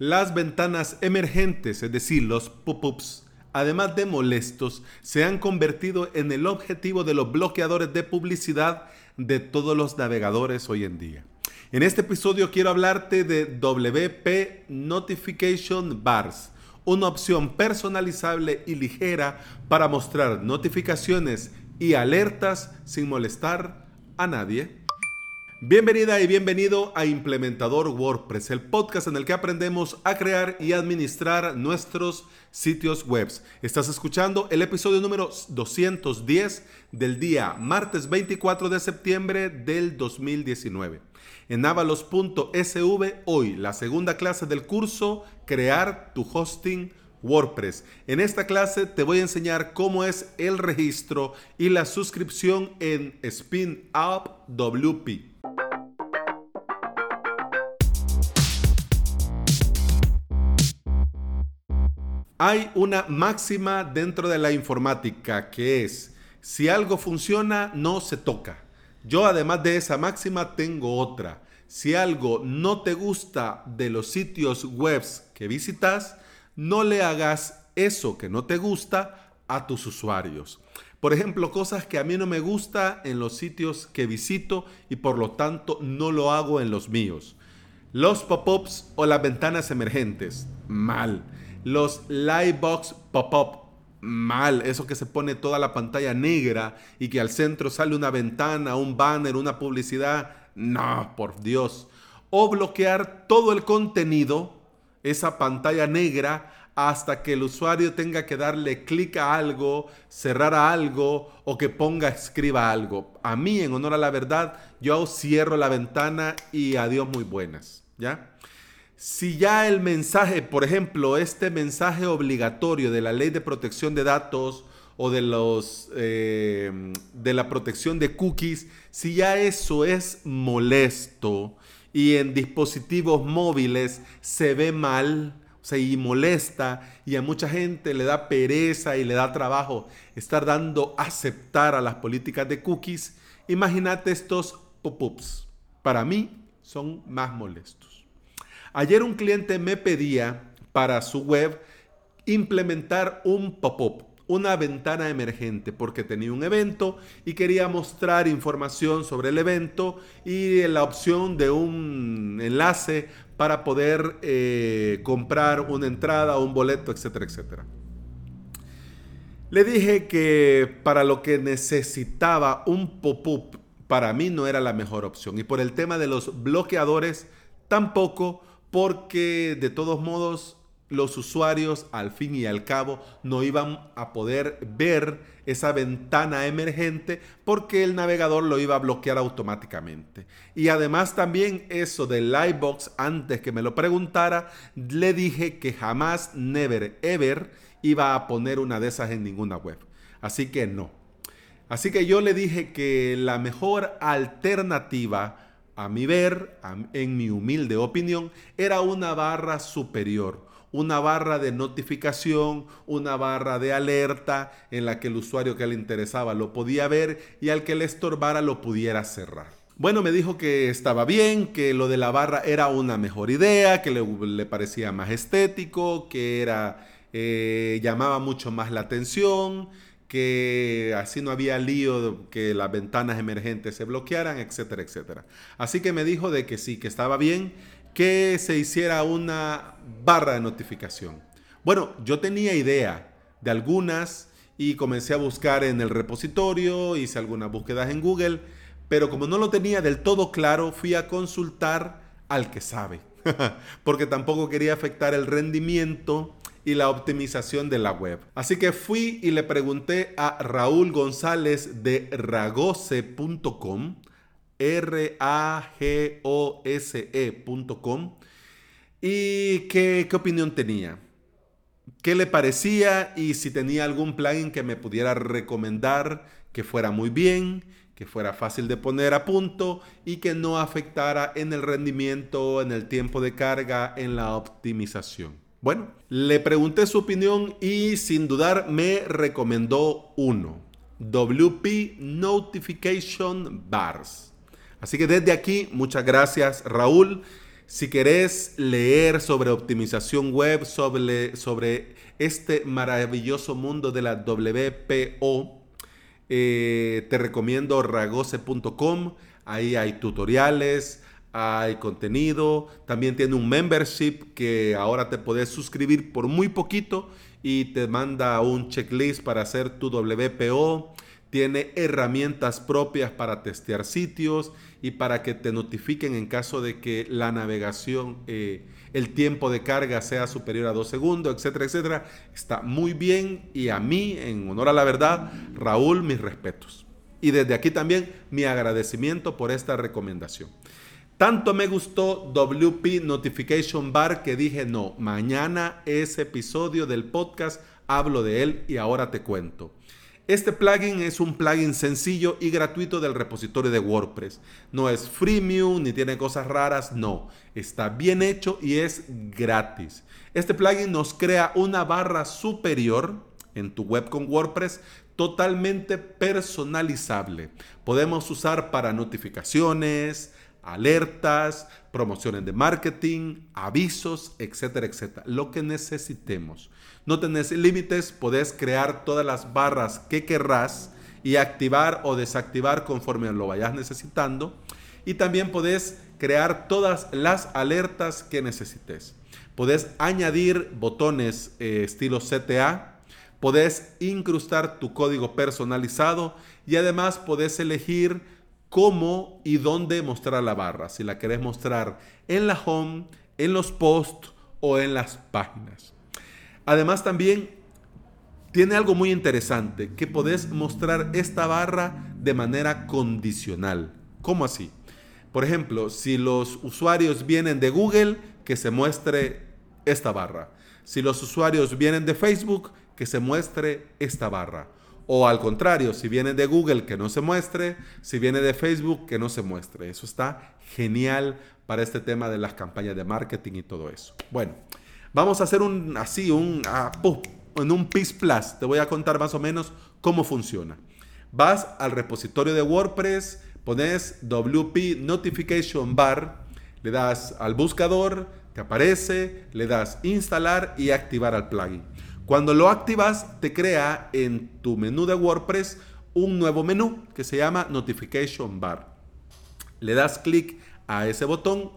Las ventanas emergentes, es decir, los pop-ups, además de molestos, se han convertido en el objetivo de los bloqueadores de publicidad de todos los navegadores hoy en día. En este episodio quiero hablarte de WP Notification Bars, una opción personalizable y ligera para mostrar notificaciones y alertas sin molestar a nadie. Bienvenida y bienvenido a Implementador WordPress, el podcast en el que aprendemos a crear y administrar nuestros sitios web. Estás escuchando el episodio número 210 del día martes 24 de septiembre del 2019. En avalos.sv hoy la segunda clase del curso Crear tu hosting WordPress. En esta clase te voy a enseñar cómo es el registro y la suscripción en Spin Up WP. Hay una máxima dentro de la informática que es, si algo funciona, no se toca. Yo además de esa máxima tengo otra. Si algo no te gusta de los sitios web que visitas, no le hagas eso que no te gusta a tus usuarios. Por ejemplo, cosas que a mí no me gusta en los sitios que visito y por lo tanto no lo hago en los míos. Los pop-ups o las ventanas emergentes. Mal los Livebox Pop-Up. Mal, eso que se pone toda la pantalla negra y que al centro sale una ventana, un banner, una publicidad. No, por Dios. O bloquear todo el contenido, esa pantalla negra, hasta que el usuario tenga que darle clic a algo, cerrar a algo o que ponga, escriba algo. A mí, en honor a la verdad, yo cierro la ventana y adiós muy buenas. ¿Ya? Si ya el mensaje, por ejemplo, este mensaje obligatorio de la ley de protección de datos o de, los, eh, de la protección de cookies, si ya eso es molesto y en dispositivos móviles se ve mal, o sea, y molesta, y a mucha gente le da pereza y le da trabajo estar dando aceptar a las políticas de cookies, imagínate estos pop-ups. Para mí son más molestos. Ayer un cliente me pedía para su web implementar un pop-up, una ventana emergente, porque tenía un evento y quería mostrar información sobre el evento y la opción de un enlace para poder eh, comprar una entrada, un boleto, etcétera, etcétera. Le dije que para lo que necesitaba un pop-up, para mí no era la mejor opción. Y por el tema de los bloqueadores, tampoco porque de todos modos los usuarios al fin y al cabo no iban a poder ver esa ventana emergente porque el navegador lo iba a bloquear automáticamente. Y además también eso del Livebox, antes que me lo preguntara, le dije que jamás, never, ever iba a poner una de esas en ninguna web. Así que no. Así que yo le dije que la mejor alternativa a mi ver, en mi humilde opinión, era una barra superior, una barra de notificación, una barra de alerta en la que el usuario que le interesaba lo podía ver y al que le estorbara lo pudiera cerrar. Bueno, me dijo que estaba bien, que lo de la barra era una mejor idea, que le, parecía más estético, que era eh, llamaba mucho más la atención, que así no había lío, que las ventanas emergentes se bloquearan, etcétera, etcétera. Así que me dijo de que sí, que estaba bien, que se hiciera una barra de notificación. Bueno, yo tenía idea de algunas y comencé a buscar en el repositorio, hice algunas búsquedas en Google, pero como no lo tenía del todo claro, fui a consultar al que sabe, porque tampoco quería afectar el rendimiento y la optimización de la web. Así que fui y le pregunté a Raúl González de ragose.com, R-A-G-O-S-E.com, y qué, qué opinión tenía. ¿Qué le parecía y si tenía algún plugin que me pudiera recomendar que fuera muy bien, que fuera fácil de poner a punto y que no afectara en el rendimiento, en el tiempo de carga, en la optimización? Bueno, le pregunté su opinión y sin dudar me recomendó uno. WP Notification Bars. Así que desde aquí, muchas gracias Raúl. Si querés leer sobre optimización web, sobre, sobre este maravilloso mundo de la WPO, eh, te recomiendo ragose.com. Ahí hay tutoriales, hay contenido. También tiene un membership que ahora te puedes suscribir por muy poquito y te manda un checklist para hacer tu WPO tiene herramientas propias para testear sitios y para que te notifiquen en caso de que la navegación, eh, el tiempo de carga sea superior a dos segundos, etcétera, etcétera. Está muy bien y a mí, en honor a la verdad, Raúl, mis respetos. Y desde aquí también mi agradecimiento por esta recomendación. Tanto me gustó WP Notification Bar que dije, no, mañana ese episodio del podcast hablo de él y ahora te cuento. Este plugin es un plugin sencillo y gratuito del repositorio de WordPress. No es freemium ni tiene cosas raras, no. Está bien hecho y es gratis. Este plugin nos crea una barra superior en tu web con WordPress totalmente personalizable. Podemos usar para notificaciones, alertas, promociones de marketing, avisos, etcétera, etcétera. Lo que necesitemos. No tenés límites, podés crear todas las barras que querrás y activar o desactivar conforme lo vayas necesitando. Y también podés crear todas las alertas que necesites. Podés añadir botones eh, estilo CTA, podés incrustar tu código personalizado y además podés elegir cómo y dónde mostrar la barra. Si la querés mostrar en la home, en los posts o en las páginas. Además también tiene algo muy interesante, que podés mostrar esta barra de manera condicional. ¿Cómo así? Por ejemplo, si los usuarios vienen de Google, que se muestre esta barra. Si los usuarios vienen de Facebook, que se muestre esta barra. O al contrario, si viene de Google, que no se muestre. Si viene de Facebook, que no se muestre. Eso está genial para este tema de las campañas de marketing y todo eso. Bueno, vamos a hacer un así, un ah, en un PIS Plus. Te voy a contar más o menos cómo funciona. Vas al repositorio de WordPress, pones WP Notification Bar, le das al buscador, te aparece, le das instalar y activar al plugin. Cuando lo activas, te crea en tu menú de WordPress un nuevo menú que se llama Notification Bar. Le das clic a ese botón,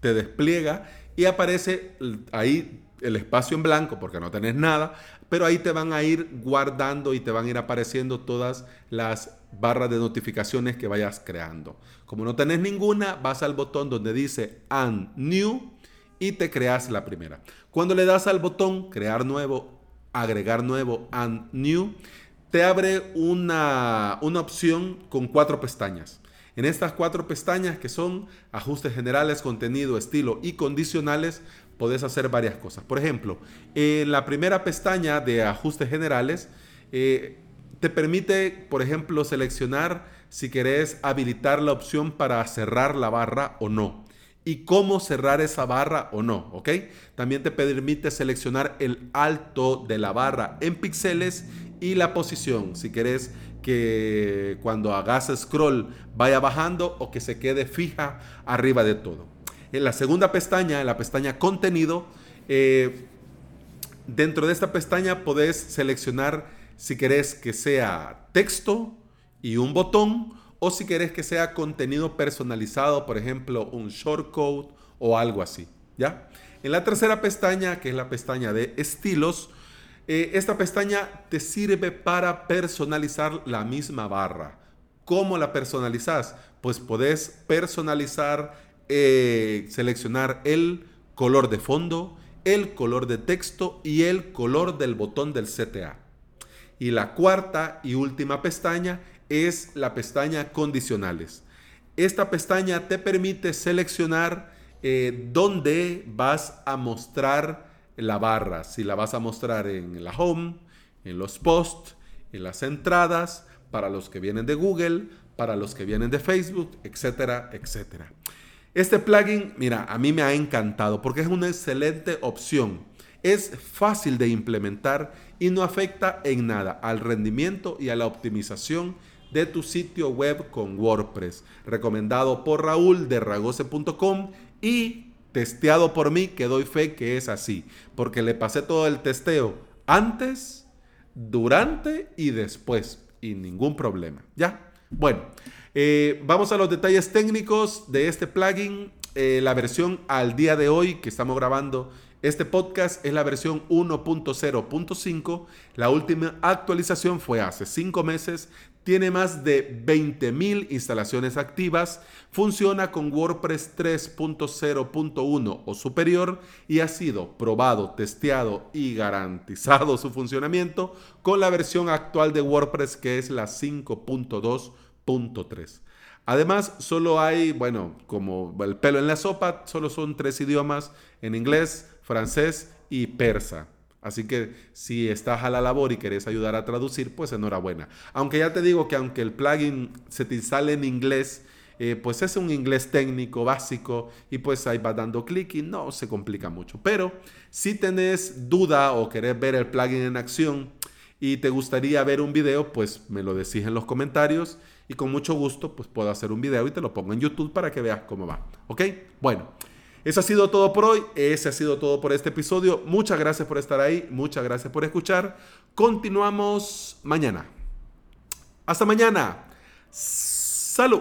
te despliega y aparece ahí el espacio en blanco porque no tenés nada, pero ahí te van a ir guardando y te van a ir apareciendo todas las barras de notificaciones que vayas creando. Como no tenés ninguna, vas al botón donde dice Add New y te creas la primera. Cuando le das al botón crear nuevo, agregar nuevo and new, te abre una, una opción con cuatro pestañas. En estas cuatro pestañas que son ajustes generales, contenido, estilo y condicionales, puedes hacer varias cosas. Por ejemplo, en la primera pestaña de ajustes generales, eh, te permite, por ejemplo, seleccionar si querés habilitar la opción para cerrar la barra o no y cómo cerrar esa barra o no, ¿ok? También te permite seleccionar el alto de la barra en píxeles y la posición, si querés que cuando hagas scroll vaya bajando o que se quede fija arriba de todo. En la segunda pestaña, la pestaña contenido, eh, dentro de esta pestaña podés seleccionar si querés que sea texto y un botón o si querés que sea contenido personalizado, por ejemplo, un shortcode o algo así, ¿ya? En la tercera pestaña, que es la pestaña de estilos, eh, esta pestaña te sirve para personalizar la misma barra. ¿Cómo la personalizas? Pues podés personalizar, eh, seleccionar el color de fondo, el color de texto y el color del botón del CTA. Y la cuarta y última pestaña es la pestaña condicionales. Esta pestaña te permite seleccionar eh, dónde vas a mostrar la barra. Si la vas a mostrar en la home, en los posts, en las entradas, para los que vienen de Google, para los que vienen de Facebook, etcétera, etcétera. Este plugin, mira, a mí me ha encantado porque es una excelente opción. Es fácil de implementar y no afecta en nada al rendimiento y a la optimización de tu sitio web con WordPress. Recomendado por Raúl de ragose.com y testeado por mí, que doy fe que es así, porque le pasé todo el testeo antes, durante y después, y ningún problema. ¿Ya? Bueno, eh, vamos a los detalles técnicos de este plugin. Eh, la versión al día de hoy que estamos grabando este podcast es la versión 1.0.5. La última actualización fue hace cinco meses. Tiene más de 20.000 instalaciones activas. Funciona con WordPress 3.0.1 o superior y ha sido probado, testeado y garantizado su funcionamiento con la versión actual de WordPress que es la 5.2.3. Además, solo hay, bueno, como el pelo en la sopa, solo son tres idiomas, en inglés, francés y persa. Así que si estás a la labor y querés ayudar a traducir, pues enhorabuena. Aunque ya te digo que aunque el plugin se te instale en inglés, eh, pues es un inglés técnico básico y pues ahí vas dando clic y no se complica mucho. Pero si tenés duda o querés ver el plugin en acción y te gustaría ver un video, pues me lo decís en los comentarios y con mucho gusto pues puedo hacer un video y te lo pongo en YouTube para que veas cómo va. ¿Ok? Bueno. Eso ha sido todo por hoy, ese ha sido todo por este episodio. Muchas gracias por estar ahí, muchas gracias por escuchar. Continuamos mañana. Hasta mañana. Salud.